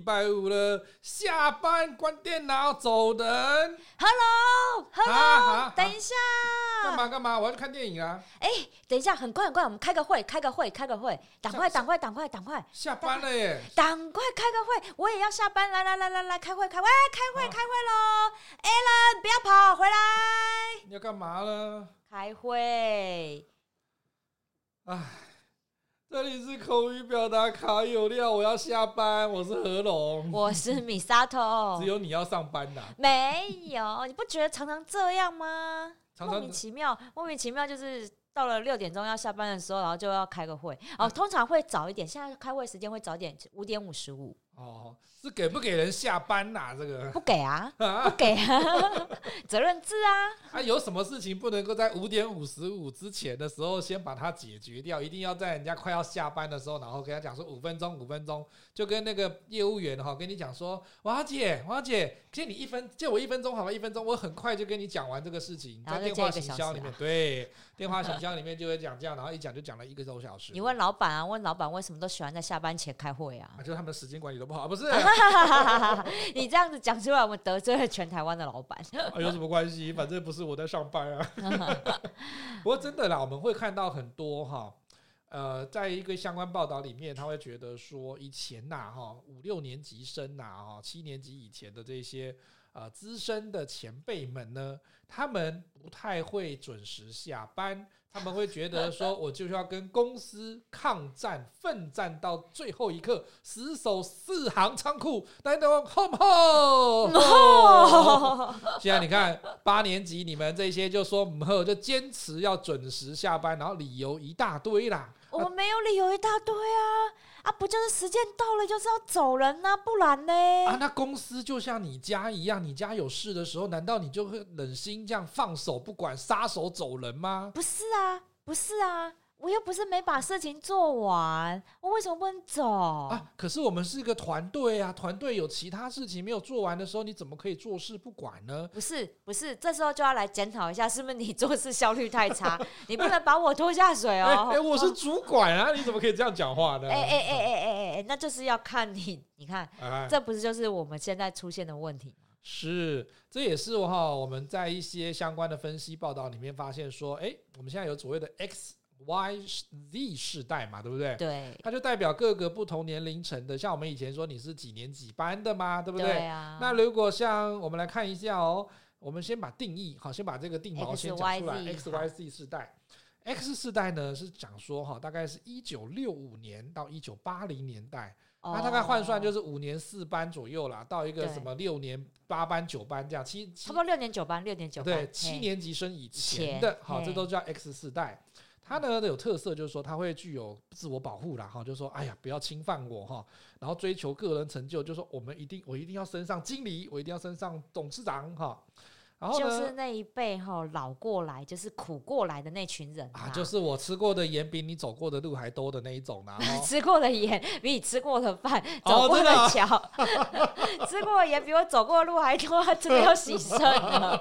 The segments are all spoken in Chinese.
终于是礼拜五了，下班关电脑走人。Hello，Hello，等一下，干嘛干嘛？我要去看电影啊！哎，等一下，很快很快，我们开个会，开个会，开个会，赶快赶快赶快赶快，下班了耶！赶快开个会，我也要下班，来来来来来，开会开会开会开会喽！Alan，不要跑，回来！你要干嘛呢？开会。唉。这里是口语表达卡有料，我要下班。我是何龙，我是米沙头。只有你要上班呐？没有，你不觉得常常这样吗？常常莫名其妙，莫名其妙，就是到了六点钟要下班的时候，然后就要开个会。哦，通常会早一点，现在开会时间会早一点，五点五十五。哦，是给不给人下班呐、啊？这个不给啊，不给啊，责任制啊。啊，有什么事情不能够在五点五十五之前的时候先把它解决掉？一定要在人家快要下班的时候，然后跟他讲说五分钟，五分钟，就跟那个业务员哈，跟你讲说，王姐，王姐，借你一分，借我一分钟好吧？一分钟，我很快就跟你讲完这个事情，在电话行销里面，对，电话行销里面就会讲这样，然后一讲就讲了一个多小时。你 问老板啊，问老板为什么都喜欢在下班前开会啊？啊，就是他们的时间管理都。不好，不是 你这样子讲出来，我们得罪了全台湾的老板。啊，有什么关系？反正不是我在上班啊。不过真的啦，我们会看到很多哈，呃，在一个相关报道里面，他会觉得说，以前呐哈，五六年级生呐哈，七年级以前的这些呃资深的前辈们呢，他们不太会准时下班。他们会觉得说，我就是要跟公司抗战，奋战到最后一刻，死守四行仓库，等等，吼不吼？现在你看，八年级你们这些就说不吼，就坚持要准时下班，然后理由一大堆啦。我们没有理由一大堆啊。啊，不就是时间到了就是要走人呐、啊，不然呢？啊，那公司就像你家一样，你家有事的时候，难道你就会忍心这样放手不管，撒手走人吗？不是啊，不是啊。我又不是没把事情做完，我为什么不能走啊？可是我们是一个团队啊，团队有其他事情没有做完的时候，你怎么可以坐视不管呢？不是，不是，这时候就要来检讨一下，是不是你做事效率太差？你不能把我拖下水哦。哎、欸欸，我是主管啊，你怎么可以这样讲话呢？哎哎哎哎哎哎，那就是要看你，你看，哎、这不是就是我们现在出现的问题吗？是，这也是哈，我们在一些相关的分析报道里面发现说，哎、欸，我们现在有所谓的 X。Y Z 世代嘛，对不对？对，它就代表各个不同年龄层的，像我们以前说你是几年几班的嘛，对不对？对啊。那如果像我们来看一下哦，我们先把定义好，先把这个定毛先讲出来。X Y Z 世代，X 世代呢是讲说哈，大概是一九六五年到一九八零年代，那、哦、大概换算就是五年四班左右啦，到一个什么六年八班九班这样，七差不多六年九班，六年九班，对，七年级生以前的，好，这都叫 X 世代。他呢有特色，就是说他会具有自我保护啦，哈，就是说，哎呀，不要侵犯我哈，然后追求个人成就，就是说我们一定，我一定要升上经理，我一定要升上董事长哈。然后就是那一辈哈老过来，就是苦过来的那群人啊，就是我吃过的盐比你走过的路还多的那一种 啦。吃过的盐比你吃过的饭、走过的桥，吃过的盐比我走过的路还多，真的要洗肾了。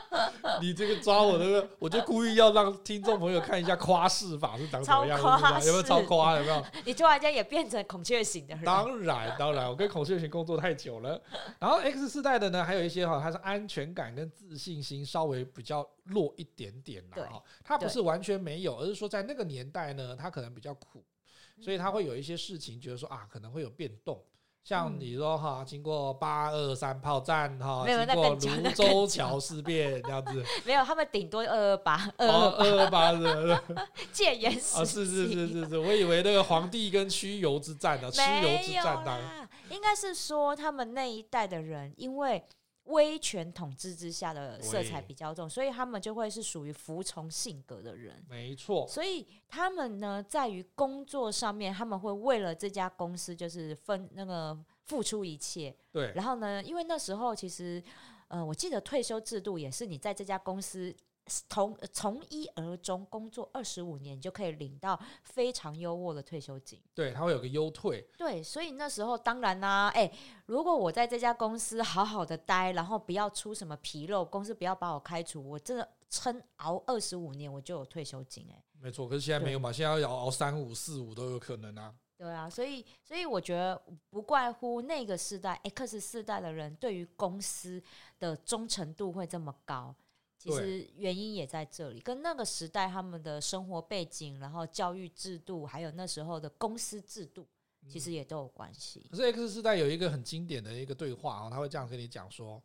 你这个抓我的，那个，我就故意要让听众朋友看一下夸饰法是长什么样子，有没有超夸？有没有？你突然间也变成孔雀型的人？当然，当然，我跟孔雀型工作太久了。然后 X 世代的呢，还有一些哈，它是安全感跟。自信心稍微比较弱一点点啦，哈，他不是完全没有，而是说在那个年代呢，他可能比较苦，所以他会有一些事情觉得说啊，可能会有变动，像你说哈，经过八二三炮战哈，经过芦洲桥事变这样子，没有，他们顶多二二八，二二八。的戒严时啊，是是是是是，我以为那个皇帝跟蚩尤之战呢，蚩尤之战当，应该是说他们那一代的人，因为。威权统治之下的色彩比较重，所以他们就会是属于服从性格的人。没错，所以他们呢，在于工作上面，他们会为了这家公司就是分那个付出一切。对，然后呢，因为那时候其实，呃，我记得退休制度也是你在这家公司。从从一而终工作二十五年，你就可以领到非常优渥的退休金。对，它会有个优退。对，所以那时候当然啦、啊，哎、欸，如果我在这家公司好好的待，然后不要出什么纰漏，公司不要把我开除，我真的撑熬二十五年，我就有退休金、欸。哎，没错，可是现在没有嘛，现在要熬三五四五都有可能啊。对啊，所以所以我觉得不怪乎那个世代 X 世代的人对于公司的忠诚度会这么高，其实原因也在这里，跟那个时代他们的生活背景，然后教育制度，还有那时候的公司制度，其实也都有关系。可是 X 世代有一个很经典的一个对话啊，他会这样跟你讲说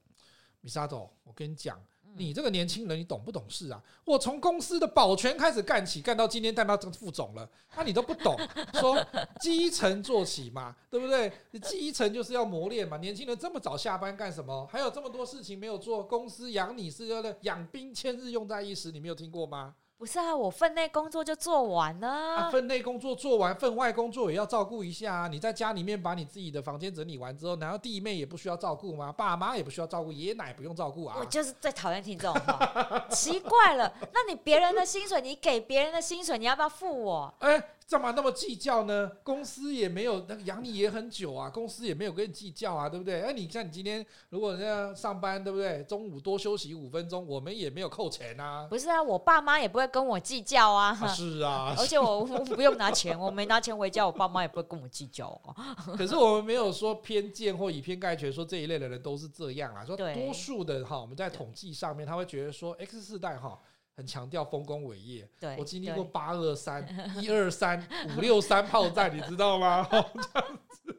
：“Misato，我跟你讲。”你这个年轻人，你懂不懂事啊？我从公司的保全开始干起，干到今天干到这个副总了，那、你都不懂，说基层做起嘛，对不对？你基层就是要磨练嘛。年轻人这么早下班干什么？还有这么多事情没有做，公司养你是要的养兵千日，用在一时，你没有听过吗？不是啊，我分内工作就做完了。啊，分内工作做完，分外工作也要照顾一下啊。你在家里面把你自己的房间整理完之后，难道弟妹也不需要照顾吗？爸妈也不需要照顾，爷爷奶不用照顾啊？我就是最讨厌听这种话，奇怪了。那你别人的薪水，你给别人的薪水，你要不要付我？哎。干嘛那么计较呢？公司也没有那个养你也很久啊，公司也没有跟你计较啊，对不对？哎，你像你今天如果这样上班，对不对？中午多休息五分钟，我们也没有扣钱啊。不是啊，我爸妈也不会跟我计较啊。啊是啊，而且我我不用拿钱，我没拿钱回家，我爸妈也不会跟我计较啊。可是我们没有说偏见或以偏概全，说这一类的人都是这样啊。说多数的哈，我们在统计上面，他会觉得说 X 世代哈。很强调丰功伟业，对我经历过八二三、一二三、五六三炮战，你知道吗？这样子，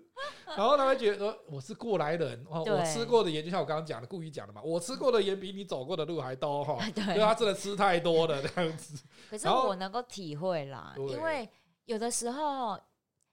然后他会觉得我是过来人，哦，我吃过的盐就像我刚刚讲的，故意讲的嘛，我吃过的盐比你走过的路还多哈，对，因为他真的吃太多了这样子。可是我能够体会啦，因为有的时候，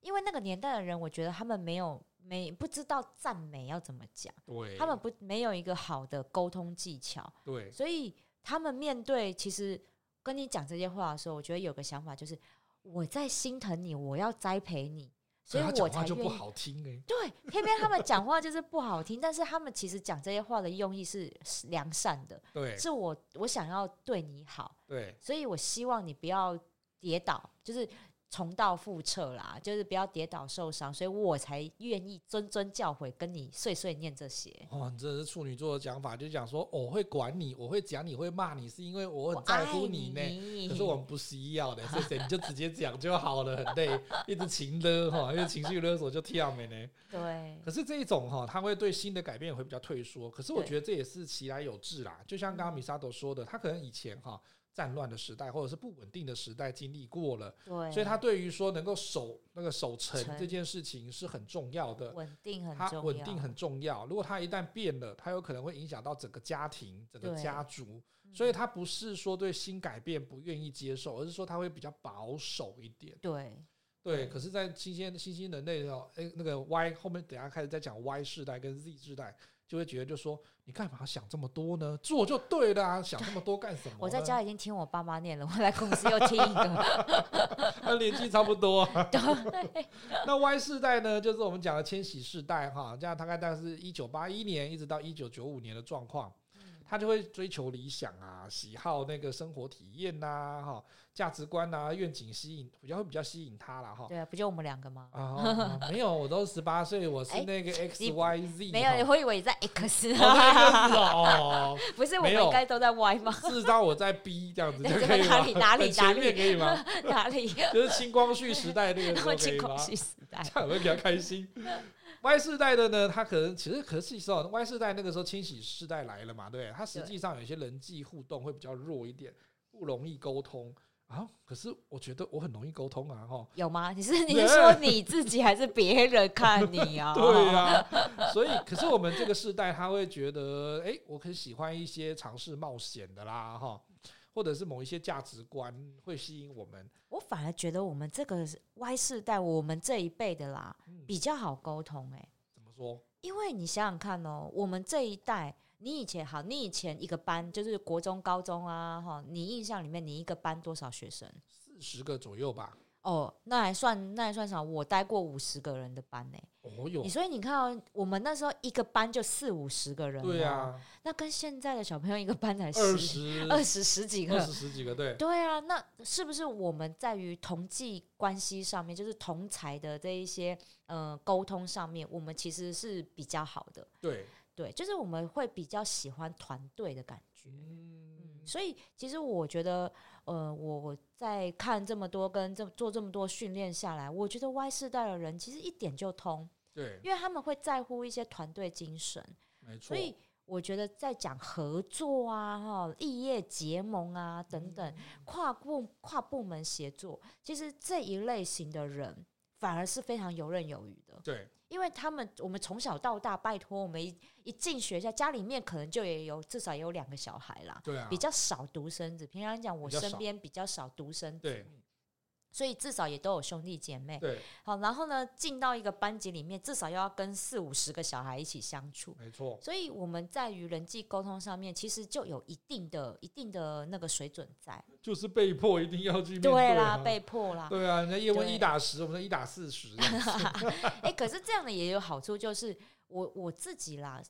因为那个年代的人，我觉得他们没有没不知道赞美要怎么讲，对，他们不没有一个好的沟通技巧，对，所以。他们面对其实跟你讲这些话的时候，我觉得有个想法就是我在心疼你，我要栽培你，所以我才就不好听哎。对，偏偏他们讲话就是不好听，但是他们其实讲这些话的用意是良善的，对，是我我想要对你好，对，所以我希望你不要跌倒，就是。重蹈覆辙啦，就是不要跌倒受伤，所以我才愿意谆谆教诲，跟你碎碎念这些。哦，你这是处女座的讲法，就讲说我会管你，我会讲你会骂你，是因为我很在乎你呢。你可是我们不需要的，所以你就直接讲就好了，很累，一直情勒哈，因为情绪勒索就跳没呢。对。可是这一种哈，他会对新的改变也会比较退缩。可是我觉得这也是其来有自啦，就像刚刚 Misato 说的，他可能以前哈。战乱的时代，或者是不稳定的时代，经历过了，对，所以他对于说能够守那个守城这件事情是很重要的，稳定很他稳定很重要。如果他一旦变了，他有可能会影响到整个家庭、整个家族，所以他不是说对新改变不愿意接受，而是说他会比较保守一点。对，对。可是，在新鲜新兴人类的时候，诶，那个 Y 后面等下开始再讲 Y 世代跟 Z 世代。就会觉得，就说你干嘛想这么多呢？做就对了啊，想这么多干什么？我在家已经听我爸妈念了，我来公司又听一个，那年纪差不多。那 Y 世代呢，就是我们讲的千禧世代哈，这样大概大概是一九八一年一直到一九九五年的状况。他就会追求理想啊，喜好那个生活体验呐，哈，价值观啊，愿景吸引，比较会比较吸引他了哈。对啊，不就我们两个吗？啊，没有，我都十八岁，我是那个 X Y Z。没有，我以为你在 X。哦，不是，我们应该都在 Y 吗？事实上我在 B 这样子就可以吗？哪里哪里可以吗？哪里？就是清光绪时代那个时候可以吗？青光绪时代，这样会比较开心。Y 世代的呢，他可能其实可是说，Y 世代那个时候清洗世代来了嘛，对，他实际上有些人际互动会比较弱一点，不容易沟通啊。可是我觉得我很容易沟通啊，哈。有吗？你是 你是说你自己还是别人看你啊？对啊，所以可是我们这个世代他会觉得，哎、欸，我很喜欢一些尝试冒险的啦，哈。或者是某一些价值观会吸引我们，我反而觉得我们这个 Y 世代，我们这一辈的啦，嗯、比较好沟通、欸。哎，怎么说？因为你想想看哦，我们这一代，你以前好，你以前一个班就是国中、高中啊，哈，你印象里面你一个班多少学生？四十个左右吧。哦，那还算那还算少。我待过五十个人的班呢。哦哟，所以你看哦，我们那时候一个班就四五十个人。对啊，那跟现在的小朋友一个班才十二十二十十几个，二十十几个，对。对啊，那是不是我们在于同济关系上面，就是同才的这一些呃沟通上面，我们其实是比较好的。对对，就是我们会比较喜欢团队的感觉。嗯。所以其实我觉得，呃，我在看这么多跟这做这么多训练下来，我觉得 Y 世代的人其实一点就通，对，因为他们会在乎一些团队精神，没错。所以我觉得在讲合作啊、哈异业结盟啊等等，跨部跨部门协作，其实这一类型的人反而是非常游刃有余的，对。因为他们，我们从小到大，拜托我们一一进学校，家里面可能就也有至少也有两个小孩啦，对啊，比较少独生子。平常讲，我身边比较少独生子，对，所以至少也都有兄弟姐妹，对。好，然后呢，进到一个班级里面，至少要跟四五十个小孩一起相处，没错。所以我们在于人际沟通上面，其实就有一定的、一定的那个水准在，就是被迫一定要去面对，对啦，被迫啦，对啊，人家叶问一打十，我们一打四十。哎，可是这样的也有好处，就是我我自己啦。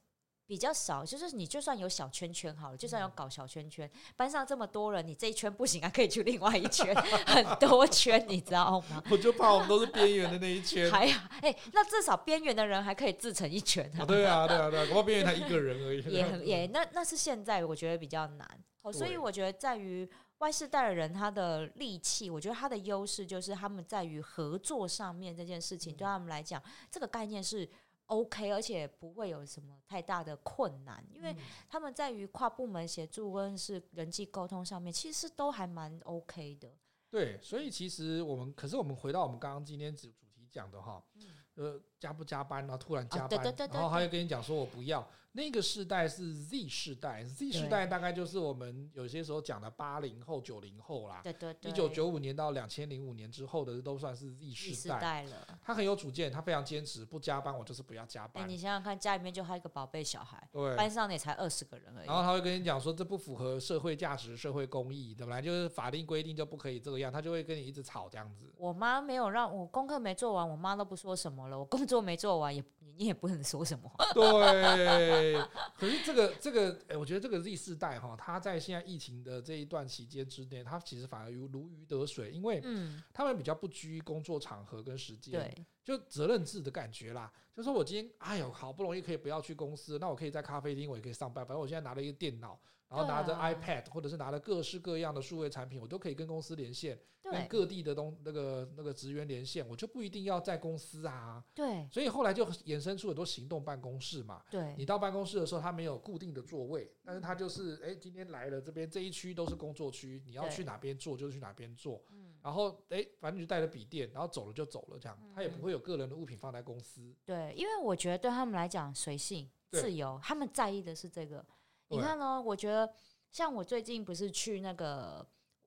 比较少，就是你就算有小圈圈好了，就算有搞小圈圈，班上这么多人，你这一圈不行啊，可以去另外一圈，很多圈，你知道吗？我就怕我们都是边缘的那一圈。还呀，哎，那至少边缘的人还可以自成一圈。啊，对啊，对啊，对啊，我边缘才一个人而已。也很 也那那是现在我觉得比较难，哦，所以我觉得在于外世代的人，他的力气，我觉得他的优势就是他们在于合作上面这件事情，对他们来讲，这个概念是。OK，而且不会有什么太大的困难，因为他们在于跨部门协助跟是人际沟通上面，其实都还蛮 OK 的。对，所以其实我们，可是我们回到我们刚刚今天主主题讲的哈，呃，加不加班，然后突然加班，然后他又跟你讲说我不要。那个世代是 Z 世代，Z 世代大概就是我们有些时候讲的八零后、九零后啦。对对对。一九九五年到两千零五年之后的都算是 Z 世代了。他很有主见，他非常坚持，不加班我就是不要加班。欸，你想想看，家里面就还有一个宝贝小孩，对，班上也才二十个人而已。然后他会跟你讲说，这不符合社会价值、社会公益，本来就是法定规定就不可以这个样，他就会跟你一直吵这样子。我妈没有让我功课没做完，我妈都不说什么了。我工作没做完，也你也不能说什么。对，可是。这个这个，哎、欸，我觉得这个 Z 世代哈，他在现在疫情的这一段期间之内，他其实反而如如鱼得水，因为他们比较不拘工作场合跟时间，对，就责任制的感觉啦。就说我今天，哎呦，好不容易可以不要去公司，那我可以在咖啡厅，我也可以上班，反正我现在拿了一个电脑。然后拿着 iPad，或者是拿着各式各样的数位产品，我都可以跟公司连线，跟各地的东那个那个职员连线，我就不一定要在公司啊。对，所以后来就衍生出很多行动办公室嘛。对，你到办公室的时候，他没有固定的座位，但是他就是，哎，今天来了这边这一区都是工作区，你要去哪边坐就去哪边坐。然后，哎，反正你就带着笔电，然后走了就走了，这样，他也不会有个人的物品放在公司。对，因为我觉得对他们来讲，随性自由，他们在意的是这个。你看呢？我觉得像我最近不是去那个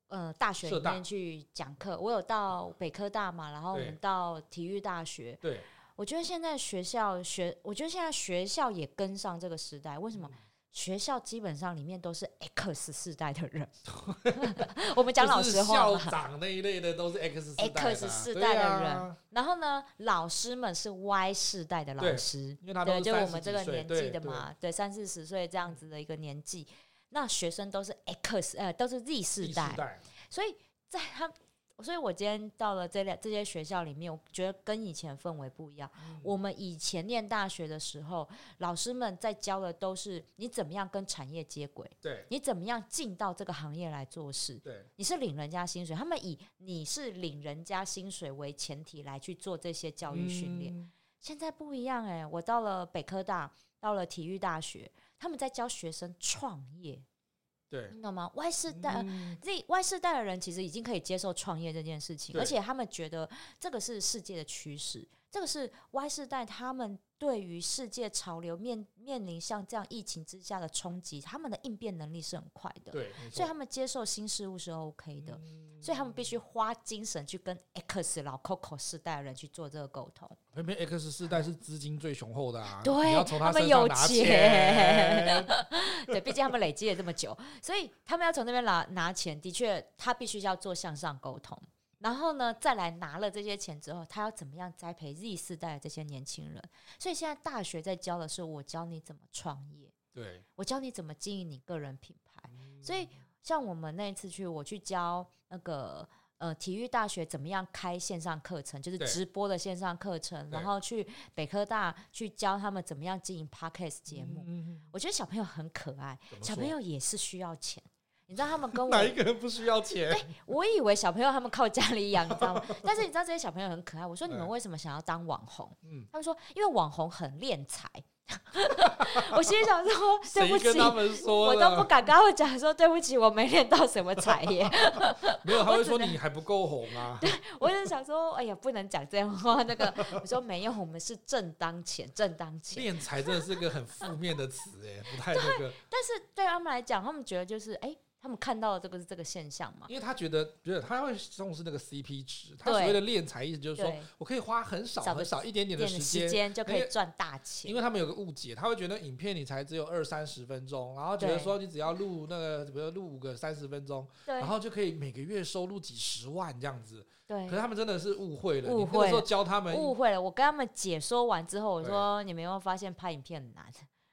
呃大学里面去讲课，我有到北科大嘛，然后我们到体育大学。对，我觉得现在学校学，我觉得现在学校也跟上这个时代。为什么？学校基本上里面都是 X 世代的人。我们讲老实话，校长那一类的都是 X 世代的 X 世代的人。然后呢，老师们是 Y 世代的老师，对，就我们这个年纪的嘛，对，三四十岁这样子的一个年纪。那学生都是 X，呃，都是 Z 世代，所以在他。所以，我今天到了这两这些学校里面，我觉得跟以前氛围不一样。嗯、我们以前念大学的时候，老师们在教的都是你怎么样跟产业接轨，对，你怎么样进到这个行业来做事，对，你是领人家薪水，他们以你是领人家薪水为前提来去做这些教育训练。嗯、现在不一样哎、欸，我到了北科大，到了体育大学，他们在教学生创业。对，你懂吗？外世代、嗯、Z Y 世代的人其实已经可以接受创业这件事情，而且他们觉得这个是世界的趋势，这个是 Y 世代他们。对于世界潮流面面临像这样疫情之下的冲击，他们的应变能力是很快的，对，所以他们接受新事物是 OK 的，嗯、所以他们必须花精神去跟 X 老 Coco 世代的人去做这个沟通。偏偏 X 世代是资金最雄厚的啊，对，他，他们有钱，对，毕竟他们累积了这么久，所以他们要从那边拿拿钱，的确，他必须要做向上沟通。然后呢，再来拿了这些钱之后，他要怎么样栽培 Z 世代的这些年轻人？所以现在大学在教的是，我教你怎么创业，对，我教你怎么经营你个人品牌。嗯、所以像我们那一次去，我去教那个呃体育大学怎么样开线上课程，就是直播的线上课程，然后去北科大去教他们怎么样经营 Podcast 节目。嗯、我觉得小朋友很可爱，小朋友也是需要钱。你知道他们跟我哪一个人不需要钱？对、我以为小朋友他们靠家里养，你知道吗？但是你知道这些小朋友很可爱。我说你们为什么想要当网红？嗯，他们说因为网红很敛财。我心里想说，对不起，我都不敢跟他们讲说对不起，我没练到什么才艺。没有，他会说你还不够红啊。对，我就想说，哎呀，不能讲这样话。那个我说没有，我们是正当钱，正当钱。练财真的是个很负面的词，哎，不太那个。但是对他们来讲，他们觉得就是哎。欸他们看到的这个是这个现象嘛？因为他觉得，不是他会重视那个 CP 值。他所谓的练财意思就是说，我可以花很少很少一点点的时间就可以赚大钱。因为他们有个误解，他会觉得影片你才只有二三十分钟，然后觉得说你只要录那个，比如录五个三十分钟，然后就可以每个月收入几十万这样子。对。可是他们真的是误会了。误会。那时候教他们误会了。我跟他们解说完之后，我说你们有没有发现拍影片很难？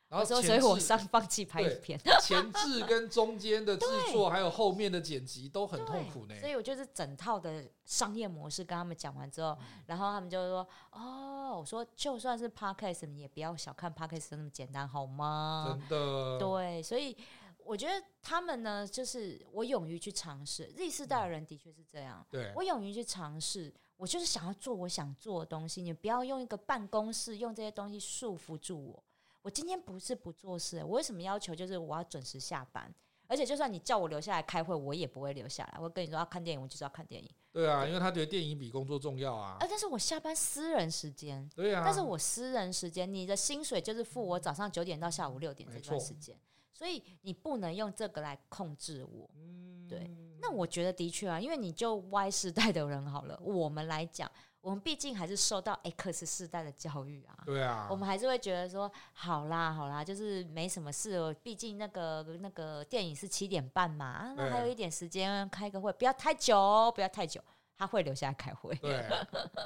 然后，所以我上放弃拍影片。前置跟中间的制作，还有后面的剪辑都很痛苦呢。所以我就是整套的商业模式跟他们讲完之后，然后他们就说：“哦，我说就算是 Podcast，你也不要小看 Podcast 那么简单，好吗？”真的。对，所以我觉得他们呢，就是我勇于去尝试。Z 世代的人的确是这样。对，我勇于去尝试，我就是想要做我想做的东西。你不要用一个办公室用这些东西束缚住我。我今天不是不做事，我为什么要求就是我要准时下班？而且就算你叫我留下来开会，我也不会留下来。我跟你说要看电影，我就是要看电影。对啊，因为他觉得电影比工作重要啊。啊，但是我下班私人时间。对啊。但是我私人时间，你的薪水就是付我早上九点到下午六点这段时间，所以你不能用这个来控制我。嗯。对。那我觉得的确啊，因为你就 Y 世代的人好了，我们来讲。我们毕竟还是受到 X 世代的教育啊，对啊，我们还是会觉得说，好啦好啦，就是没什么事哦。毕竟那个那个电影是七点半嘛，啊，那还有一点时间开个会，不要太久哦，不要太久，他会留下来开会。对，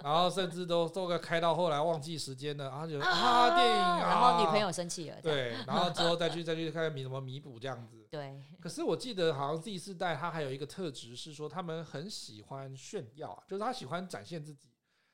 然后甚至都都个开到后来忘记时间了，然后就啊电影，啊，然后女朋友生气了，对，然后之后再去 再去看弥什么弥补这样子。对，可是我记得好像第四代他还有一个特质是说，他们很喜欢炫耀，就是他喜欢展现自己。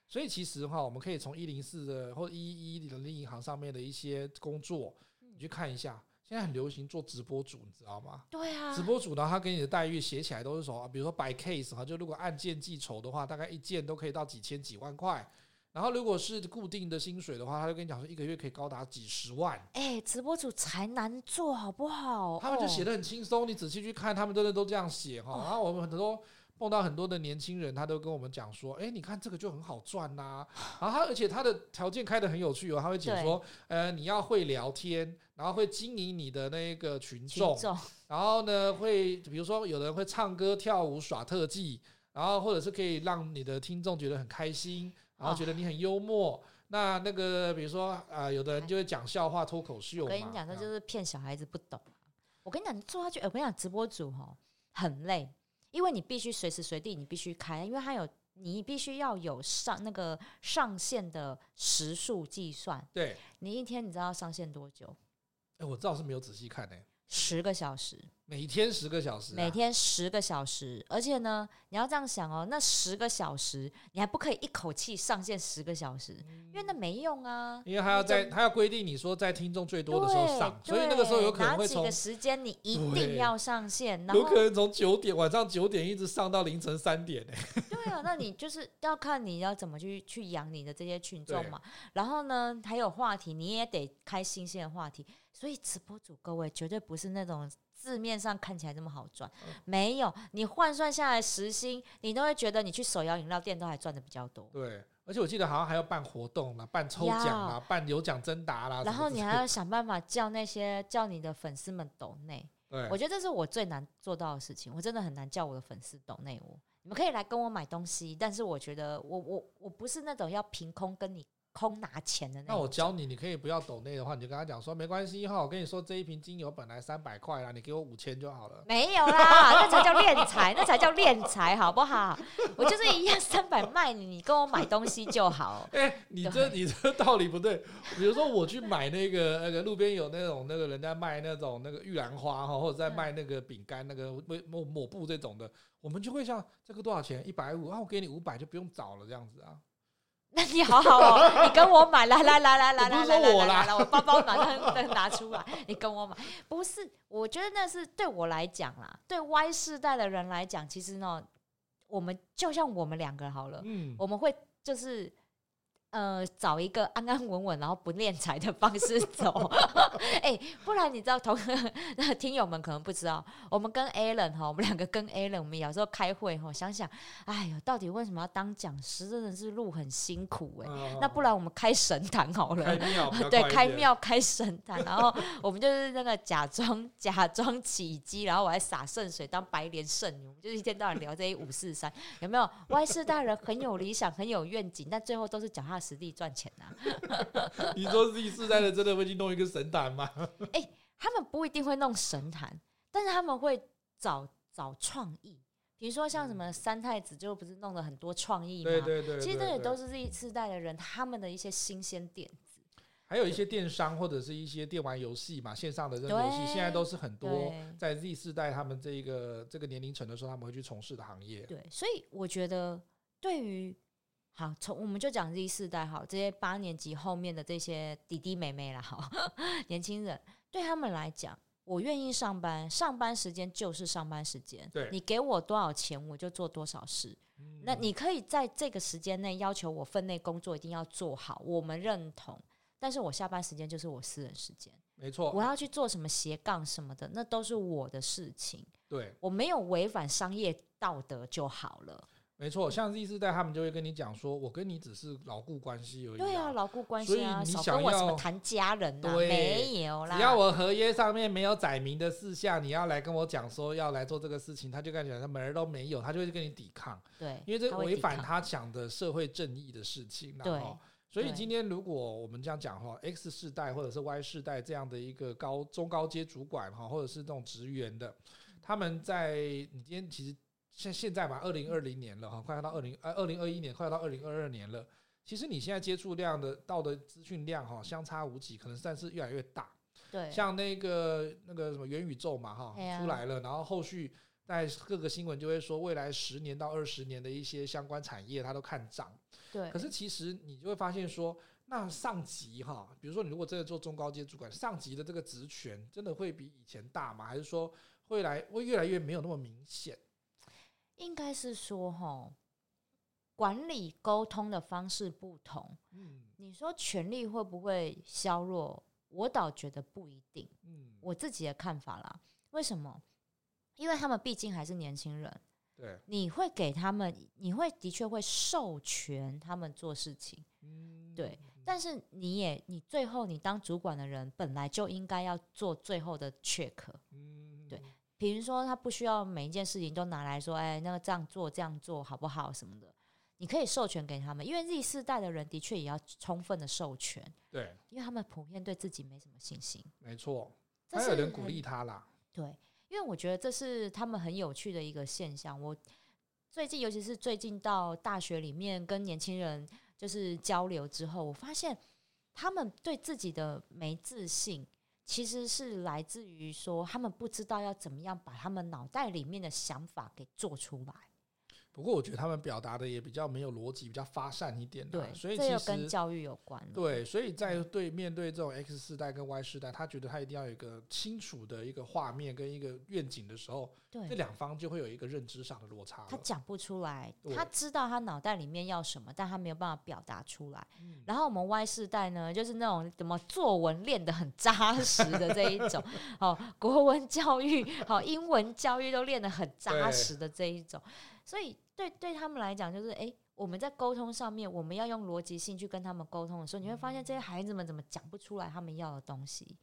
所以其实哈，我们可以从一零四的或一一人力银行上面的一些工作，你去看一下。现在很流行做直播主，你知道吗？对啊，直播主呢，他给你的待遇写起来都是什么，比如说 by case 哈，就如果按件计酬的话，大概一件都可以到几千几万块。然后如果是固定的薪水的话，他就跟你讲说，一个月可以高达几十万。哎，直播主才难做好不好？他们就写得很轻松，你仔细去看，他们真的都这样写哈。然后我们很多。碰到很多的年轻人，他都跟我们讲说：“哎，你看这个就很好赚呐。”然后他而且他的条件开得很有趣哦，他会解说：“呃，你要会聊天，然后会经营你的那个群众，然后呢会比如说有人会唱歌跳舞耍特技，然后或者是可以让你的听众觉得很开心，然后觉得你很幽默。那那个比如说啊、呃，有的人就会讲笑话脱口秀。我跟你讲，这就是骗小孩子不懂。我跟你讲，你做下去，我跟你讲，直播主哈很累。”因为你必须随时随地，你必须开，因为它有你必须要有上那个上线的时数计算。对，你一天你知道上线多久？哎、欸，我知道是没有仔细看呢、欸。十个小时，每天十个小时、啊，每天十个小时，而且呢，你要这样想哦，那十个小时你还不可以一口气上线十个小时，因为那没用啊。因为他要在，他要规定你说在听众最多的时候上，所以那个时候有可能会从哪几个时间你一定要上线，然后有可能从九点晚上九点一直上到凌晨三点呢。对啊，那你就是要看你要怎么去去养你的这些群众嘛。然后呢，还有话题，你也得开新鲜的话题。所以直播主各位绝对不是那种字面上看起来这么好赚，没有，你换算下来时薪，你都会觉得你去手摇饮料店都还赚的比较多。对，而且我记得好像还要办活动啦，办抽奖啦，办有奖征答啦，然后你还要想办法叫那些叫你的粉丝们抖内。对，我觉得这是我最难做到的事情，我真的很难叫我的粉丝抖内我。你们可以来跟我买东西，但是我觉得我我我不是那种要凭空跟你。空拿钱的那，那我教你，你可以不要抖内的话，你就跟他讲说没关系哈，我跟你说这一瓶精油本来三百块啦，你给我五千就好了。没有啦，那才叫敛财，那才叫敛财，好不好？我就是一样三百卖你，你跟我买东西就好。哎、欸，你这你这道理不对。比如说我去买那个那个路边有那种那个人家卖那种那个玉兰花哈，或者在卖那个饼干那个抹抹布这种的，我们就会像这个多少钱？一百五啊，我给你五百就不用找了这样子啊。那你好好哦，你跟我买，来来来来来来来来来来，我包包马上拿出来，你跟我买。不是，我觉得那是对我来讲啦，对 Y 世代的人来讲，其实呢，我们就像我们两个好了，嗯，我们会就是。呃，找一个安安稳稳，然后不敛财的方式走，哎、欸，不然你知道，同 那听友们可能不知道，我们跟 Alan 哈，我们两个跟 Alan，我们有时候开会哈，想想，哎呦，到底为什么要当讲师？真的是路很辛苦哎、欸，那不然我们开神坛好了，对，开庙开神坛，然后我们就是那个假装假装起乩，然后我还洒圣水当白莲圣女，我们就是一天到晚聊这些五四三，有没有？Y 世代人很有理想，很有愿景，但最后都是脚踏实地赚钱呐！你说第四代的真的会去弄一个神坛吗？哎、欸，他们不一定会弄神坛，但是他们会找找创意，比如说像什么三太子，就不是弄了很多创意吗？对对对，其实这也都是 Z 世代的人他们的一些新鲜点子，还有一些电商或者是一些电玩游戏嘛，线上的这种游戏，现在都是很多在 Z 世代他们这一个这个年龄层的时候，他们会去从事的行业。对，所以我觉得对于。好，从我们就讲 Z 世代，好，这些八年级后面的这些弟弟妹妹啦，好，年轻人，对他们来讲，我愿意上班，上班时间就是上班时间，对，你给我多少钱，我就做多少事。嗯，那你可以在这个时间内要求我分内工作一定要做好，我们认同。但是我下班时间就是我私人时间，没错，我要去做什么斜杠什么的，那都是我的事情。对，我没有违反商业道德就好了。没错，像 Z 世代他们就会跟你讲说，我跟你只是牢固关系而已。对啊，牢固关系啊，所以你想要少跟我什么谈家人啊？没有啦。只要我合约上面没有载明的事项，你要来跟我讲说要来做这个事情，他就跟你讲他门儿都没有，他就会跟你抵抗。对，因为这违反他讲的社会正义的事情。对。所以今天如果我们这样讲哈，X 世代或者是 Y 世代这样的一个高中高阶主管哈，或者是这种职员的，他们在你今天其实。现现在吧，二零二零年了哈，快要到二零呃二零二一年，快要到二零二二年了。其实你现在接触量的到的资讯量哈，相差无几，可能算是越来越大。对，像那个那个什么元宇宙嘛哈，出来了，然后后续在各个新闻就会说，未来十年到二十年的一些相关产业，它都看涨。对，可是其实你就会发现说，那上级哈，比如说你如果真的做中高阶主管，上级的这个职权真的会比以前大吗？还是说未来会越来越没有那么明显？应该是说，哈，管理沟通的方式不同。嗯，你说权力会不会削弱？我倒觉得不一定。嗯，我自己的看法啦。为什么？因为他们毕竟还是年轻人。对，你会给他们，你会的确会授权他们做事情。嗯，对。但是你也，你最后你当主管的人，本来就应该要做最后的 check。嗯，对。比如说，他不需要每一件事情都拿来说，哎，那个这样做这样做好不好什么的？你可以授权给他们，因为 Z 世代的人的确也要充分的授权。对，因为他们普遍对自己没什么信心。没错，还有人鼓励他啦。对，因为我觉得这是他们很有趣的一个现象。我最近，尤其是最近到大学里面跟年轻人就是交流之后，我发现他们对自己的没自信。其实是来自于说，他们不知道要怎么样把他们脑袋里面的想法给做出来。不过我觉得他们表达的也比较没有逻辑，比较发散一点。对，所以其实这跟教育有关。对，所以在对面对这种 X 世代跟 Y 世代，他觉得他一定要有一个清楚的一个画面跟一个愿景的时候，对，这两方就会有一个认知上的落差。他讲不出来，他知道他脑袋里面要什么，但他没有办法表达出来。然后我们 Y 世代呢，就是那种怎么作文练得很扎实的这一种，哦，国文教育、好英文教育都练得很扎实的这一种，所以。对，对他们来讲，就是哎，我们在沟通上面，我们要用逻辑性去跟他们沟通的时候，你会发现这些孩子们怎么讲不出来他们要的东西。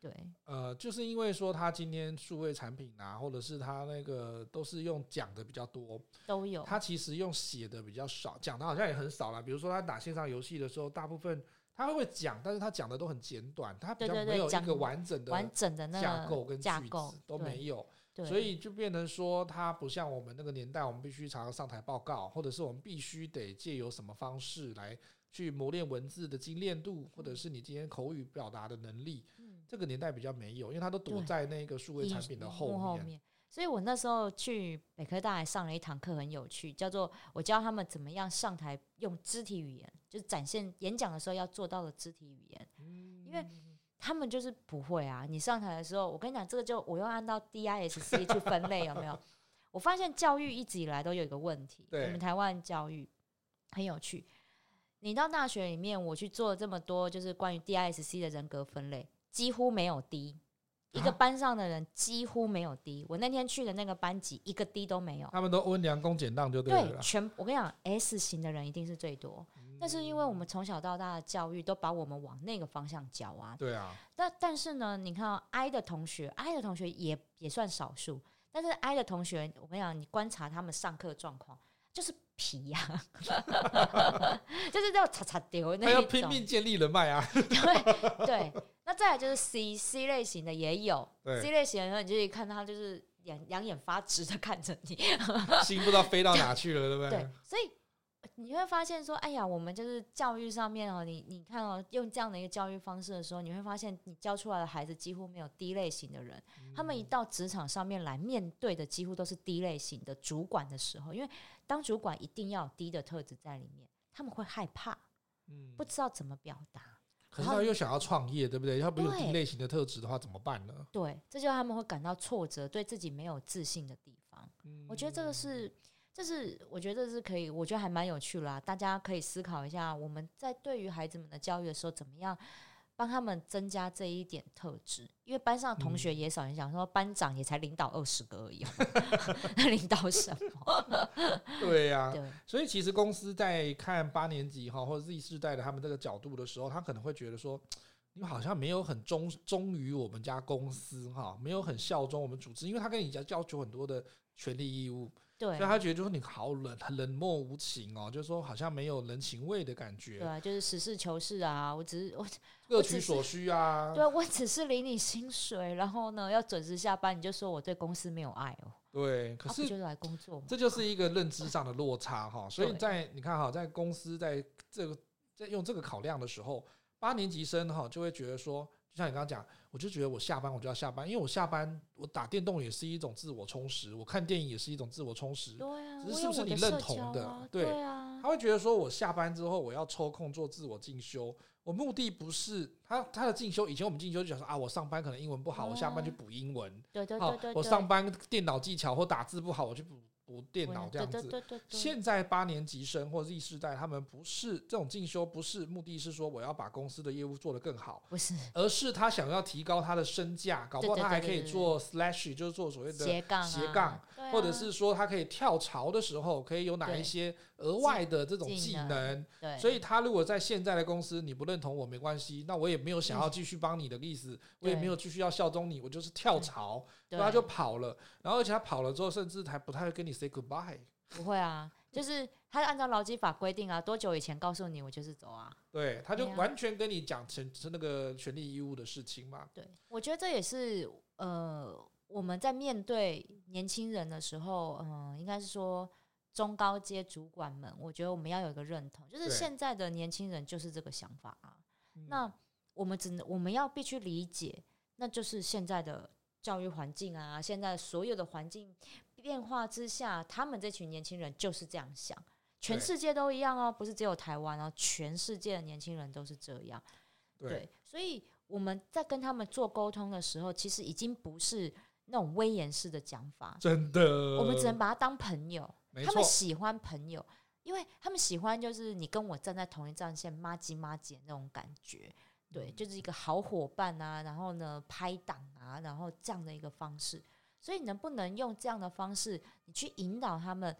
对，呃，就是因为说他今天数位产品啊，或者是他那个都是用讲的比较多，都有。他其实用写的比较少，讲的好像也很少了。比如说他打线上游戏的时候，大部分他会讲，但是他讲的都很简短，他比较没有一个完整的完整的那架构跟架构都没有。所以就变成说，它不像我们那个年代，我们必须常常上台报告，或者是我们必须得借由什么方式来去磨练文字的精炼度，或者是你今天口语表达的能力。这个年代比较没有，因为它都躲在那个数位产品的后面。所以我那时候去北科大还上了一堂课，很有趣，叫做我教他们怎么样上台用肢体语言，就是展现演讲的时候要做到的肢体语言，因为他们就是不会啊。你上台的时候，我跟你讲，这个就我又按照 DISC 去分类，有没有？我发现教育一直以来都有一个问题，我们台湾教育很有趣。你到大学里面，我去做了这么多，就是关于 DISC 的人格分类，几乎没有 D。一个班上的人几乎没有低我那天去的那个班级一个低都没有。他们都温良恭俭让就对了。对，全我跟你讲，S 型的人一定是最多。但是因为我们从小到大的教育都把我们往那个方向教啊。对啊。那但是呢，你看到 I 的同学，I 的同学也也算少数。但是 I 的同学，我跟你讲，你观察他们上课状况，就是皮呀，就是要擦擦丢那种。要拼命建立人脉啊。对对。那再来就是 C C 类型的也有，C 类型的时候，你就可以看他就是两两眼发直的看着你，心不知道飞到哪去了，对不对？对，所以你会发现说，哎呀，我们就是教育上面哦，你你看哦，用这样的一个教育方式的时候，你会发现你教出来的孩子几乎没有低类型的人，他们一到职场上面来面对的几乎都是低类型的主管的时候，因为当主管一定要有低的特质在里面，他们会害怕，嗯不知道怎么表达。可是他又想要创业，对不对？他没有低类型的特质的话，怎么办呢？对，这就是他们会感到挫折，对自己没有自信的地方。嗯，我觉得这个是，这是我觉得这是可以，我觉得还蛮有趣啦。大家可以思考一下，我们在对于孩子们的教育的时候，怎么样？帮他们增加这一点特质，因为班上同学也少。你想说班长也才领导二十个而已，那领导什么？对呀，所以其实公司在看八年级哈或者 Z 世代的他们这个角度的时候，他可能会觉得说，你好像没有很忠忠于我们家公司哈，没有很效忠我们组织，因为他跟你家要求很多的权利义务。对，所以他觉得就是你好冷，冷漠无情哦，就是说好像没有人情味的感觉。对啊，就是实事求是啊，我只是我 各取所需啊。对，我只是领你薪水，然后呢要准时下班，你就说我对公司没有爱哦。对，可是就是来工作，这就是一个认知上的落差哈。所以在你看哈，在公司在这个在用这个考量的时候，八年级生哈就会觉得说，就像你刚刚讲。我就觉得我下班我就要下班，因为我下班我打电动也是一种自我充实，我看电影也是一种自我充实。对啊，只是是不是你认同的？啊、对，对啊，他会觉得说我下班之后我要抽空做自我进修，我目的不是他他的进修。以前我们进修就想说啊，我上班可能英文不好，我下班去补英文。对对对对，我上班电脑技巧或打字不好，我去补。读电脑这样子，对对对对对，现在八年级生或 Z 世代，他们不是这种进修，不是目的是说我要把公司的业务做得更好，不是，而是他想要提高他的身价，搞不好他还可以做 slash，就是做所谓的斜杠，斜杠，或者是说他可以跳槽的时候可以有哪一些额外的这种技能。对，所以他如果在现在的公司你不认同我没关系，那我也没有想要继续帮你的意思，我也没有继续要效忠你，我就是跳槽。对，他就跑了，然后而且他跑了之后，甚至还不太会跟你 say goodbye。不会啊，就是他按照劳基法规定啊，多久以前告诉你，我就是走啊。对，他就完全跟你讲成是那个权利义务的事情嘛。对，我觉得这也是呃，我们在面对年轻人的时候，嗯、呃，应该是说中高阶主管们，我觉得我们要有一个认同，就是现在的年轻人就是这个想法啊。那我们只能我们要必须理解，那就是现在的。教育环境啊，现在所有的环境变化之下，他们这群年轻人就是这样想，全世界都一样哦，不是只有台湾哦，全世界的年轻人都是这样。对，所以我们在跟他们做沟通的时候，其实已经不是那种威严式的讲法，真的，我们只能把他当朋友。他们喜欢朋友，因为他们喜欢就是你跟我站在同一战线，妈鸡妈姐那种感觉。对，就是一个好伙伴啊，然后呢，拍档啊，然后这样的一个方式，所以能不能用这样的方式，你去引导他们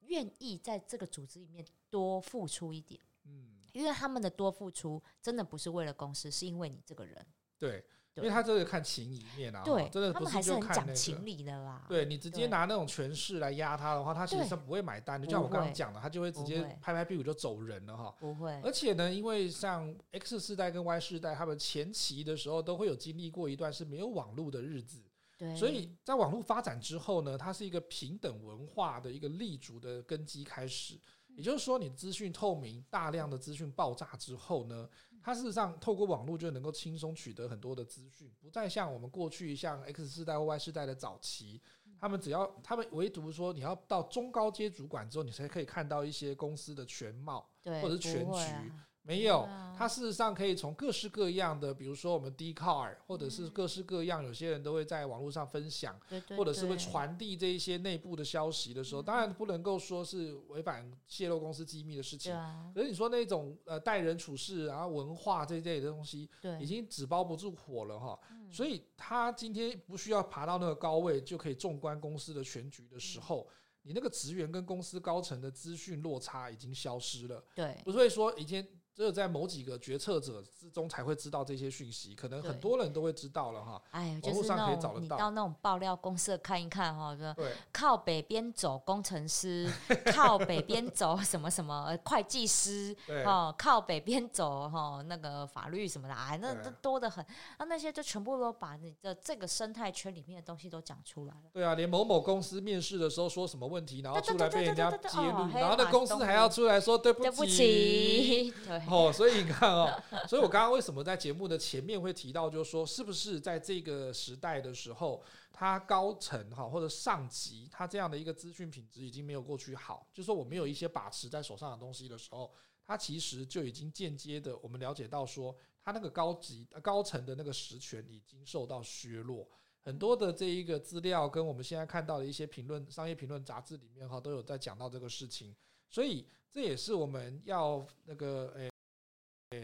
愿意在这个组织里面多付出一点？嗯，因为他们的多付出真的不是为了公司，是因为你这个人。对。因为他这个看情理面啊，对，真的不是就看那个。讲情理的啦。对，你直接拿那种权势来压他的话，他其实是不会买单的。就像我刚刚讲的，他就会直接拍拍屁股就走人了哈。不会。而且呢，因为像 X 世代跟 Y 世代，他们前期的时候都会有经历过一段是没有网络的日子。对。所以在网络发展之后呢，它是一个平等文化的一个立足的根基开始。也就是说，你资讯透明，大量的资讯爆炸之后呢，它事实上透过网络就能够轻松取得很多的资讯，不再像我们过去像 X 世代或 Y 世代的早期，他们只要他们唯独说你要到中高阶主管之后，你才可以看到一些公司的全貌，对，或者是全局。啊、没有，他事实上可以从各式各样的，比如说我们 Dcard，或者是各式各样，有些人都会在网络上分享，或者是会传递这一些内部的消息的时候，当然不能够说是违反泄露公司机密的事情。可是你说那种呃待人处事，然后文化这一类的东西，已经纸包不住火了哈。所以他今天不需要爬到那个高位就可以纵观公司的全局的时候，你那个职员跟公司高层的资讯落差已经消失了。对，不会说以前。只有在某几个决策者之中才会知道这些讯息，可能很多人都会知道了哈。哎，网络上可以找得到。你到那种爆料公司看一看哈，说对，靠北边走工程师，靠北边走什么什么会计师，哦，靠北边走哈那个法律什么的，哎，那都多得很。那那些就全部都把你的这个生态圈里面的东西都讲出来了。对啊，连某某公司面试的时候说什么问题，然后出来被人家揭露，然后那公司还要出来说对不起。哦，所以你看哦，所以我刚刚为什么在节目的前面会提到，就是说，是不是在这个时代的时候，他高层哈或者上级，他这样的一个资讯品质已经没有过去好，就是说我没有一些把持在手上的东西的时候，他其实就已经间接的我们了解到说，他那个高级高层的那个实权已经受到削弱，很多的这一个资料跟我们现在看到的一些评论、商业评论杂志里面哈都有在讲到这个事情，所以这也是我们要那个诶。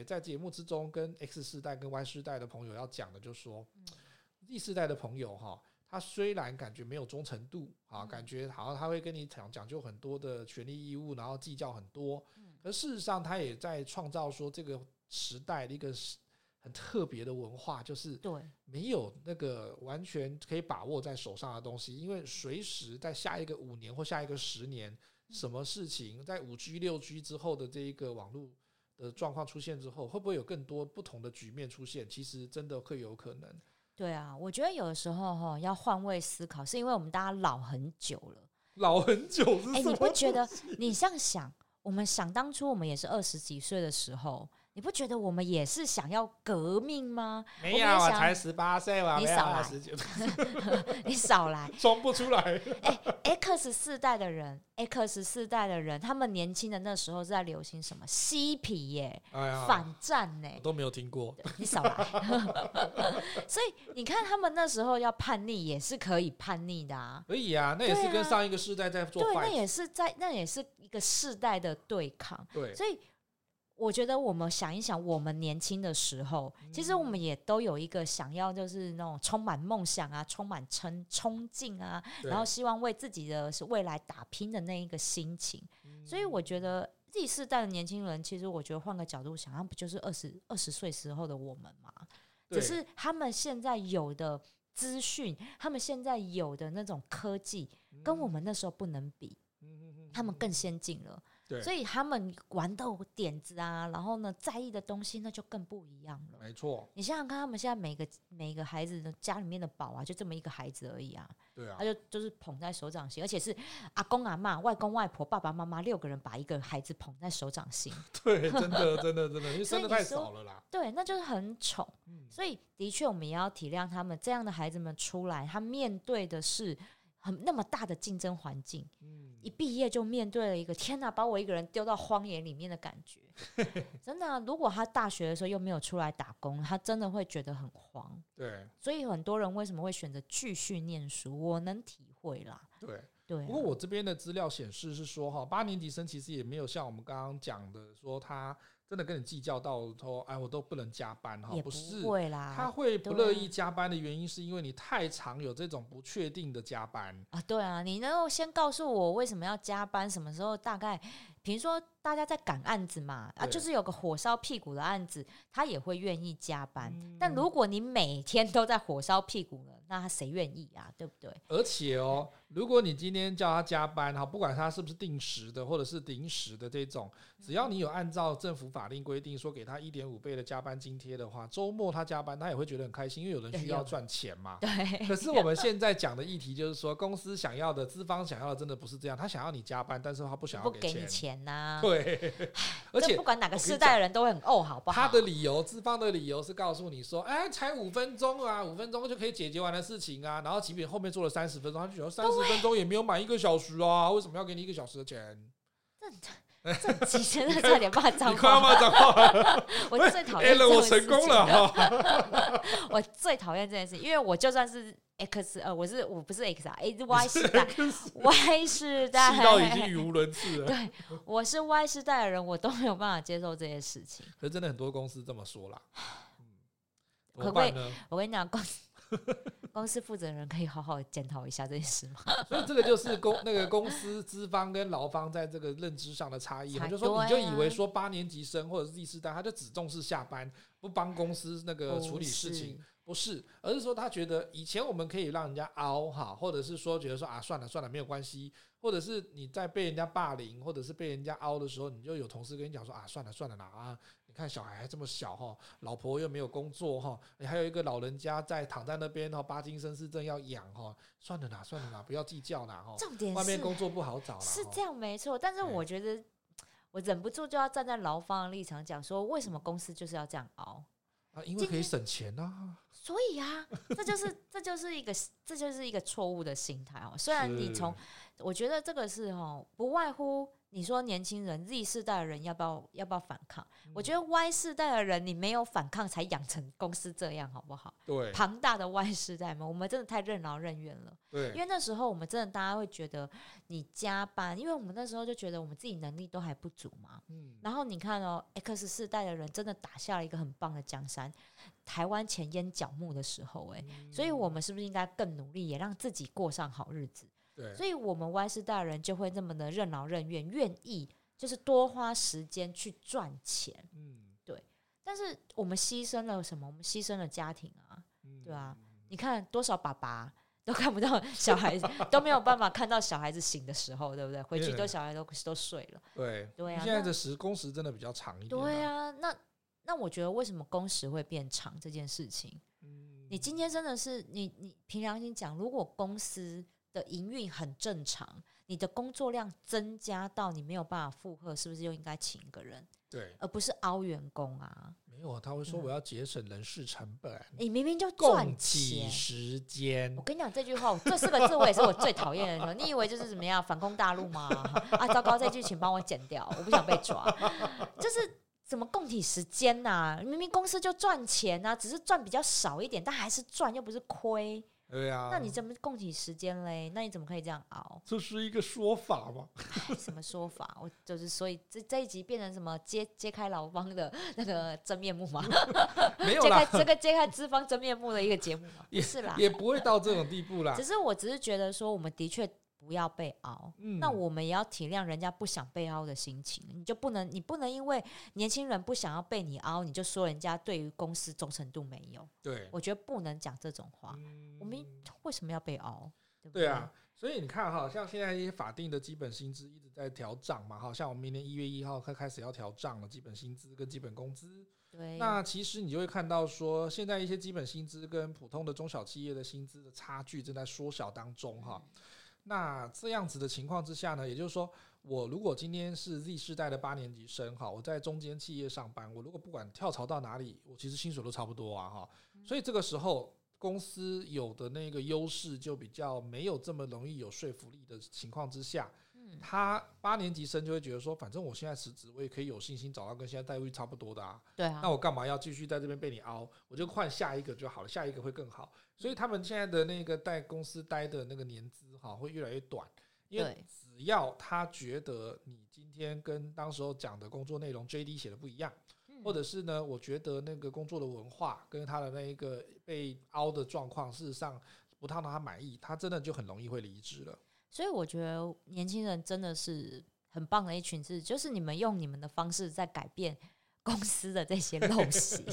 在节目之中，跟 X 世代跟 Y 世代的朋友要讲的，就是说，Z 世代的朋友哈，他虽然感觉没有忠诚度啊，感觉好像他会跟你讲讲究很多的权利义务，然后计较很多，可事实上他也在创造说这个时代的一个很特别的文化，就是对没有那个完全可以把握在手上的东西，因为随时在下一个五年或下一个十年，什么事情在五 G 六 G 之后的这一个网络。的状况出现之后，会不会有更多不同的局面出现？其实真的会有可能。对啊，我觉得有的时候哈，要换位思考，是因为我们大家老很久了，老很久是什么？哎，你不觉得？你这样想，我们想当初我们也是二十几岁的时候。你不觉得我们也是想要革命吗？没有啊，才十八岁嘛，你少来，你少来，装不出来。哎、欸、，X 世代的人，X 世代的人，他们年轻的那时候是在流行什么嬉皮耶，哎、反战呢？我都没有听过。你少来。所以你看，他们那时候要叛逆也是可以叛逆的啊。可以啊，那也是跟上一个世代在做。对，那也是在，那也是一个世代的对抗。对，所以。我觉得我们想一想，我们年轻的时候，其实我们也都有一个想要，就是那种充满梦想啊，充满冲冲劲啊，然后希望为自己的未来打拼的那一个心情。所以我觉得 Z 世代的年轻人，其实我觉得换个角度想，那不就是二十二十岁时候的我们吗？只是他们现在有的资讯，他们现在有的那种科技，跟我们那时候不能比，他们更先进了。对所以他们玩的点子啊，然后呢，在意的东西那就更不一样了。没错，你想想看，他们现在每个每个孩子的家里面的宝啊，就这么一个孩子而已啊。对啊，他就就是捧在手掌心，而且是阿公阿嬷、外公外婆、爸爸妈妈六个人把一个孩子捧在手掌心。对，真的真的真的，因为生的太少了啦。对，那就是很宠。嗯，所以的确，我们也要体谅他们这样的孩子们出来，他面对的是。很那么大的竞争环境，嗯、一毕业就面对了一个天哪，把我一个人丢到荒野里面的感觉，真的、啊。如果他大学的时候又没有出来打工，他真的会觉得很慌。对，所以很多人为什么会选择继续念书？我能体会啦。对对。啊、不过我这边的资料显示是说，哈，八年级生其实也没有像我们刚刚讲的说他。真的跟你计较到说，哎，我都不能加班哈，不是，他会不乐意加班的原因，是因为你太常有这种不确定的加班啊。对啊，你能够先告诉我为什么要加班，什么时候大概？比如说，大家在赶案子嘛，啊，就是有个火烧屁股的案子，他也会愿意加班。但如果你每天都在火烧屁股呢，那他谁愿意啊？对不对？而且哦，如果你今天叫他加班哈，不管他是不是定时的或者是临时的这种，只要你有按照政府法令规定说给他一点五倍的加班津贴的话，周末他加班他也会觉得很开心，因为有人需要赚钱嘛。对。可是我们现在讲的议题就是说，公司想要的资方想要的真的不是这样，他想要你加班，但是他不想要给钱。钱呐，对，而且不管哪个世代的人都会很哦，好不好？他的理由，资方的理由是告诉你说，哎，才五分钟啊，五分钟就可以解决完的事情啊。然后即便后面做了三十分钟，他就觉得三十分钟也没有满一个小时啊，为什么要给你一个小时的钱？这几真的差点骂脏话，你快要骂脏话 我最讨厌。我成功了哈！我最讨厌这件事，因为我就算是 X 呃，我是我不是 X 啊，Y 世代，Y 世代，气到已经语无伦次了。对，我是 Y 世代的人，我都没有办法接受这些事情。可是真的很多公司这么说啦。可不可以？我跟你讲，公司。公司负责人可以好好检讨一下这件事吗？所以这个就是公那个公司资方跟劳方在这个认知上的差异。就说你就以为说八年级生或者是第四代，他就只重视下班，不帮公司那个处理事情，不是，而是说他觉得以前我们可以让人家凹哈，或者是说觉得说啊算了算了没有关系，或者是你在被人家霸凌或者是被人家凹的时候，你就有同事跟你讲说啊算了算了啦啊。你看小孩还这么小哈，老婆又没有工作哈，你还有一个老人家在躺在那边哈，巴金森氏症要养哈，算了啦，算了啦，不要计较啦哈。重点是外面工作不好找了，是这样没错。但是我觉得我忍不住就要站在劳方的立场讲说，为什么公司就是要这样熬啊？因为可以省钱啊。所以啊，这就是这就是一个这就是一个错误的心态哦。虽然你从我觉得这个是哈，不外乎。你说年轻人 Z 世代的人要不要要不要反抗？嗯、我觉得 Y 世代的人，你没有反抗才养成公司这样，好不好？对，庞大的 Y 世代嘛，我们真的太任劳任怨了。对，因为那时候我们真的大家会觉得你加班，因为我们那时候就觉得我们自己能力都还不足嘛。嗯。然后你看哦，X 世代的人真的打下了一个很棒的江山，台湾前烟角木的时候，哎，所以我们是不是应该更努力，也让自己过上好日子？对所以，我们 Y 世代人就会那么的任劳任怨，愿意就是多花时间去赚钱。嗯，对。但是我们牺牲了什么？我们牺牲了家庭啊，嗯、对啊。你看多少爸爸都看不到小孩子，都没有办法看到小孩子醒的时候，对不对？回去都小孩都都睡了。对对啊。现在的时工时真的比较长一点。对啊，那那我觉得为什么工时会变长这件事情？嗯，你今天真的是你你凭良心讲，如果公司。的营运很正常，你的工作量增加到你没有办法负荷，是不是又应该请一个人？对，而不是凹员工啊？没有啊，他会说我要节省人事成本。嗯、你明明就赚钱时间。我跟你讲这句话，这四个字我也是我最讨厌的。你以为就是怎么样反攻大陆吗？啊，糟糕，这句请帮我剪掉，我不想被抓。就是怎么供体时间呐、啊？明明公司就赚钱啊，只是赚比较少一点，但还是赚，又不是亏。对呀，那你怎么供起时间嘞？那你怎么可以这样熬？这是一个说法吗？什么说法？我就是所以这这一集变成什么揭揭开老方的那个真面目吗？没有啦，揭开这个揭开资方真面目的一个节目吗？也是啦，也不会到这种地步啦。只是我只是觉得说，我们的确。不要被熬，嗯、那我们也要体谅人家不想被熬的心情。你就不能，你不能因为年轻人不想要被你熬，你就说人家对于公司忠诚度没有。对，我觉得不能讲这种话。嗯、我们为什么要被熬？对，对啊，所以你看哈，像现在一些法定的基本薪资一直在调涨嘛，好像我们明年一月一号开开始要调涨了，基本薪资跟基本工资。对，那其实你就会看到说，现在一些基本薪资跟普通的中小企业的薪资的差距正在缩小当中哈。嗯那这样子的情况之下呢，也就是说，我如果今天是 Z 世代的八年级生哈，我在中间企业上班，我如果不管跳槽到哪里，我其实薪水都差不多啊哈。所以这个时候，公司有的那个优势就比较没有这么容易有说服力的情况之下。他八年级生就会觉得说，反正我现在辞职，我也可以有信心找到跟现在待遇差不多的啊。对啊。那我干嘛要继续在这边被你熬？我就换下一个就好了，下一个会更好。所以他们现在的那个在公司待的那个年资哈，会越来越短。因为只要他觉得你今天跟当时候讲的工作内容 JD 写的不一样，或者是呢，我觉得那个工作的文化跟他的那一个被熬的状况，事实上不太让他满意，他真的就很容易会离职了。所以我觉得年轻人真的是很棒的一群，是就是你们用你们的方式在改变 公司的这些陋习。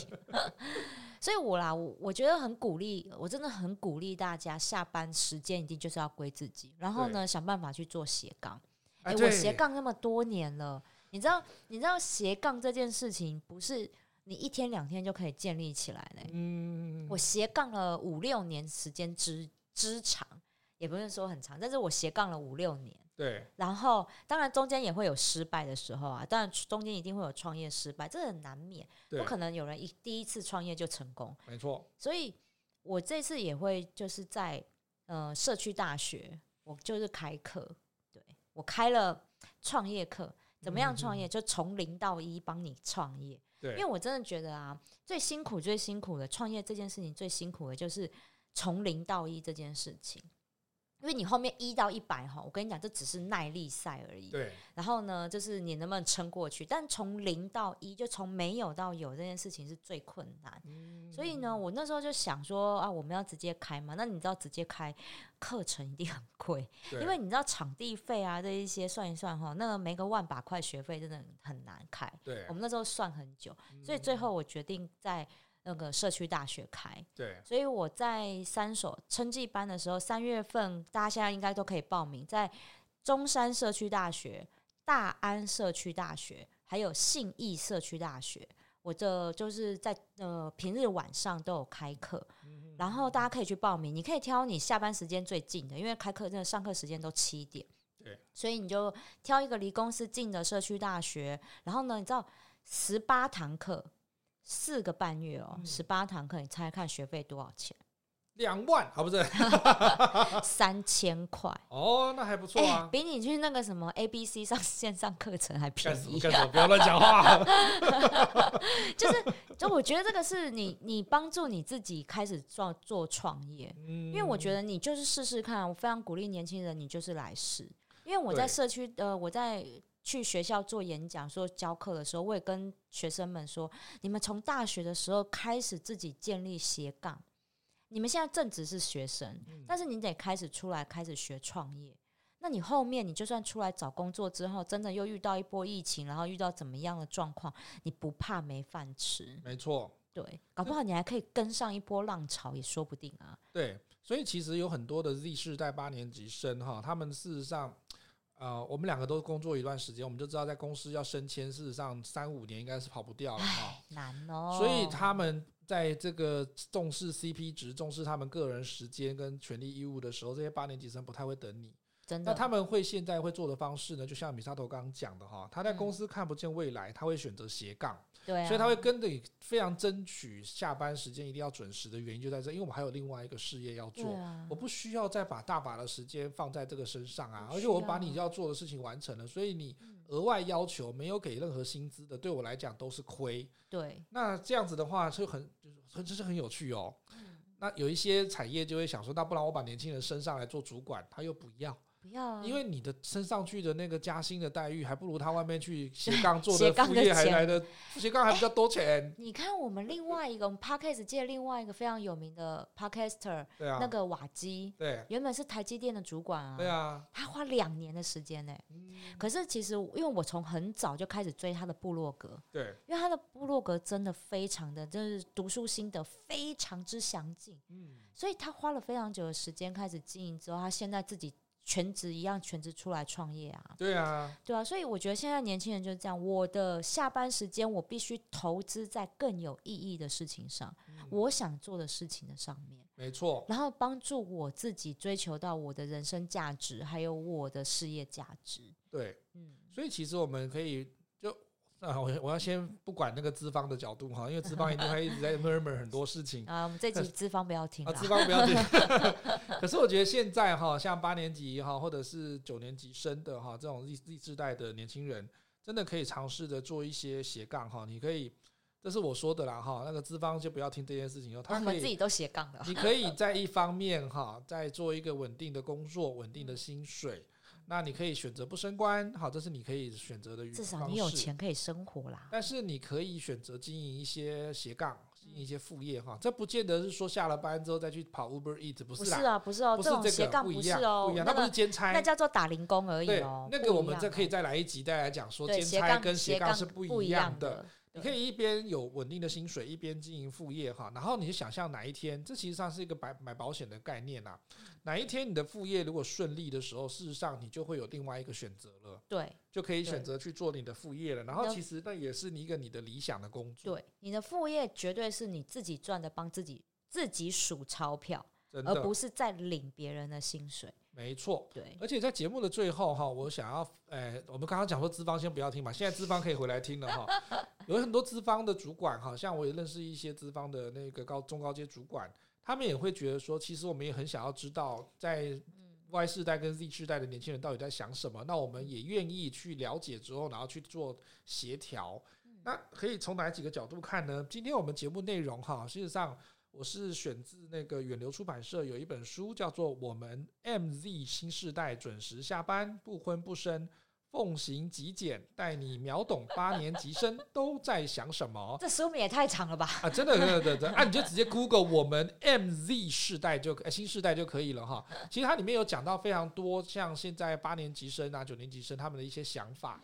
所以我啦，我我觉得很鼓励，我真的很鼓励大家下班时间一定就是要归自己，然后呢想办法去做斜杠。哎、欸，我斜杠那么多年了，你知道你知道斜杠这件事情不是你一天两天就可以建立起来的。嗯，我斜杠了五六年时间之之长。也不是说很长，但是我斜杠了五六年，对。然后，当然中间也会有失败的时候啊，当然中间一定会有创业失败，这很难免。不可能有人一第一次创业就成功。没错。所以我这次也会就是在呃社区大学，我就是开课，对，我开了创业课，怎么样创业？嗯、就从零到一帮你创业。对。因为我真的觉得啊，最辛苦、最辛苦的创业这件事情，最辛苦的就是从零到一这件事情。因为你后面一到一百哈，我跟你讲，这只是耐力赛而已。对。然后呢，就是你能不能撑过去？但从零到一，就从没有到有这件事情是最困难。嗯。所以呢，我那时候就想说啊，我们要直接开嘛？那你知道直接开课程一定很贵，因为你知道场地费啊这一些算一算哈，那个没个万把块学费真的很难开。对。我们那时候算很久，所以最后我决定在。那个社区大学开，对，所以我在三所春季班的时候，三月份大家现在应该都可以报名，在中山社区大学、大安社区大学，还有信义社区大学，我这就是在呃平日晚上都有开课，然后大家可以去报名，你可以挑你下班时间最近的，因为开课真的上课时间都七点，对，所以你就挑一个离公司近的社区大学，然后呢，你知道十八堂课。四个半月哦，十八堂课，你猜猜看学费多少钱？两万，好不是？三千块。哦，那还不错啊，欸，比你去那个什么 A B C 上线上课程还便宜。干什么？不要乱讲话。就是，就我觉得这个是你，你帮助你自己开始做做创业，嗯，因为我觉得你就是试试看，我非常鼓励年轻人，你就是来试。因为我在社区，呃，我在。去学校做演讲、说教课的时候，我也跟学生们说：你们从大学的时候开始自己建立斜杠。你们现在正值是学生，但是你得开始出来开始学创业。那你后面你就算出来找工作之后，真的又遇到一波疫情，然后遇到怎么样的状况，你不怕没饭吃？没错，对，搞不好你还可以跟上一波浪潮也说不定啊。对，所以其实有很多的 Z 世代八年级生哈，他们事实上。呃，我们两个都工作一段时间，我们就知道在公司要升迁，事实上三五年应该是跑不掉了哈。难哦。所以他们在这个重视 CP 值、重视他们个人时间跟权利义务的时候，这些八年级生不太会等你。真的。那他们会现在会做的方式呢？就像米沙头刚刚讲的哈，他在公司看不见未来，他会选择斜杠。对、啊，所以他会跟着你非常争取下班时间一定要准时的原因就在这，因为我们还有另外一个事业要做，啊、我不需要再把大把的时间放在这个身上啊，而且我把你要做的事情完成了，所以你额外要求没有给任何薪资的，对我来讲都是亏。对，那这样子的话就很很这是很有趣哦。那有一些产业就会想说，那不然我把年轻人升上来做主管，他又不要。要，因为你的升上去的那个加薪的待遇，还不如他外面去斜杠做的 副业还来的斜杠还比较多钱。欸、你看我们另外一个，我们 Podcast 界另外一个非常有名的 Podcaster，对啊，那个瓦基，对，原本是台积电的主管啊，对啊，他花两年的时间呢、欸。嗯、可是其实因为我从很早就开始追他的部落格，对，因为他的部落格真的非常的，就是读书心得非常之详尽，嗯，所以他花了非常久的时间开始经营之后，他现在自己。全职一样，全职出来创业啊！对啊，对啊，所以我觉得现在年轻人就是这样。我的下班时间，我必须投资在更有意义的事情上，嗯、我想做的事情的上面。没错，然后帮助我自己追求到我的人生价值，还有我的事业价值。对，嗯，所以其实我们可以。啊，我我要先不管那个资方的角度哈，因为资方一定会一直在 murmur 很多事情 啊。我们这集资方不要听啊，资方不要听。可是我觉得现在哈，像八年级哈，或者是九年级生的哈，这种 Z Z 世代的年轻人，真的可以尝试着做一些斜杠哈。你可以，这是我说的啦哈。那个资方就不要听这件事情，他们自己都斜杠的。你可以在一方面哈，在做一个稳定的工作，稳定的薪水。那你可以选择不升官，好，这是你可以选择的。至少你有钱可以生活啦。但是你可以选择经营一些斜杠，经营一些副业哈。这不见得是说下了班之后再去跑 Uber Eats，不是啦。不是啊，不是哦，不是这个斜杠不是哦，不一样，那不是兼差，那叫做打零工而已哦。那个我们这可以再来一集再来讲说兼差跟斜杠是不一样的。你可以一边有稳定的薪水，一边经营副业哈，然后你就想象哪一天，这其实上是一个买买保险的概念呐。哪一天你的副业如果顺利的时候，事实上你就会有另外一个选择了，对，就可以选择去做你的副业了。然后其实那也是你一个你的理想的工作。对，你的副业绝对是你自己赚的，帮自己自己数钞票，而不是在领别人的薪水。没错，对。而且在节目的最后哈，我想要，哎，我们刚刚讲说资方先不要听嘛，现在资方可以回来听了哈。有很多资方的主管哈，像我也认识一些资方的那个高中高阶主管，他们也会觉得说，其实我们也很想要知道，在 Y 世代跟 Z 世代的年轻人到底在想什么。那我们也愿意去了解之后，然后去做协调。那可以从哪几个角度看呢？今天我们节目内容哈，事实上我是选自那个远流出版社有一本书，叫做《我们 MZ 新世代准时下班不婚不生奉行极简，带你秒懂八年级生都在想什么》。这书名也太长了吧？啊，真的，真的，真的，啊，你就直接 Google 我们 MZ 世代就新世代就可以了哈。其实它里面有讲到非常多，像现在八年级生啊、九年级生他们的一些想法。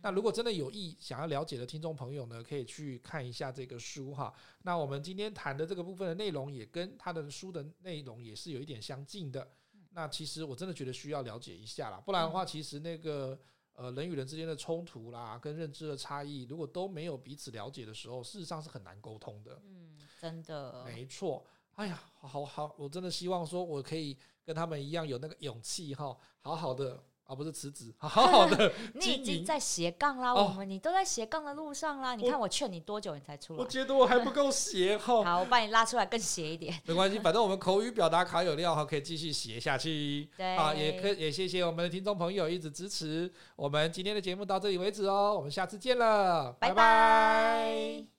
那如果真的有意想要了解的听众朋友呢，可以去看一下这个书哈。那我们今天谈的这个部分的内容，也跟他的书的内容也是有一点相近的。那其实我真的觉得需要了解一下啦，不然的话，其实那个呃人与人之间的冲突啦，跟认知的差异，如果都没有彼此了解的时候，事实上是很难沟通的。嗯，真的，没错。哎呀，好好，我真的希望说我可以跟他们一样有那个勇气哈，好好的。而、啊、不是辞职，好好的。你已经在斜杠啦，我们你都在斜杠的路上啦。你看我劝你多久，你才出来？我觉得我还不够斜哈。好，我把你拉出来更斜一点。没关系，反正我们口语表达卡有料哈，可以继续斜下去。对，啊，也可也谢谢我们的听众朋友一直支持。我们今天的节目到这里为止哦，我们下次见了。拜拜。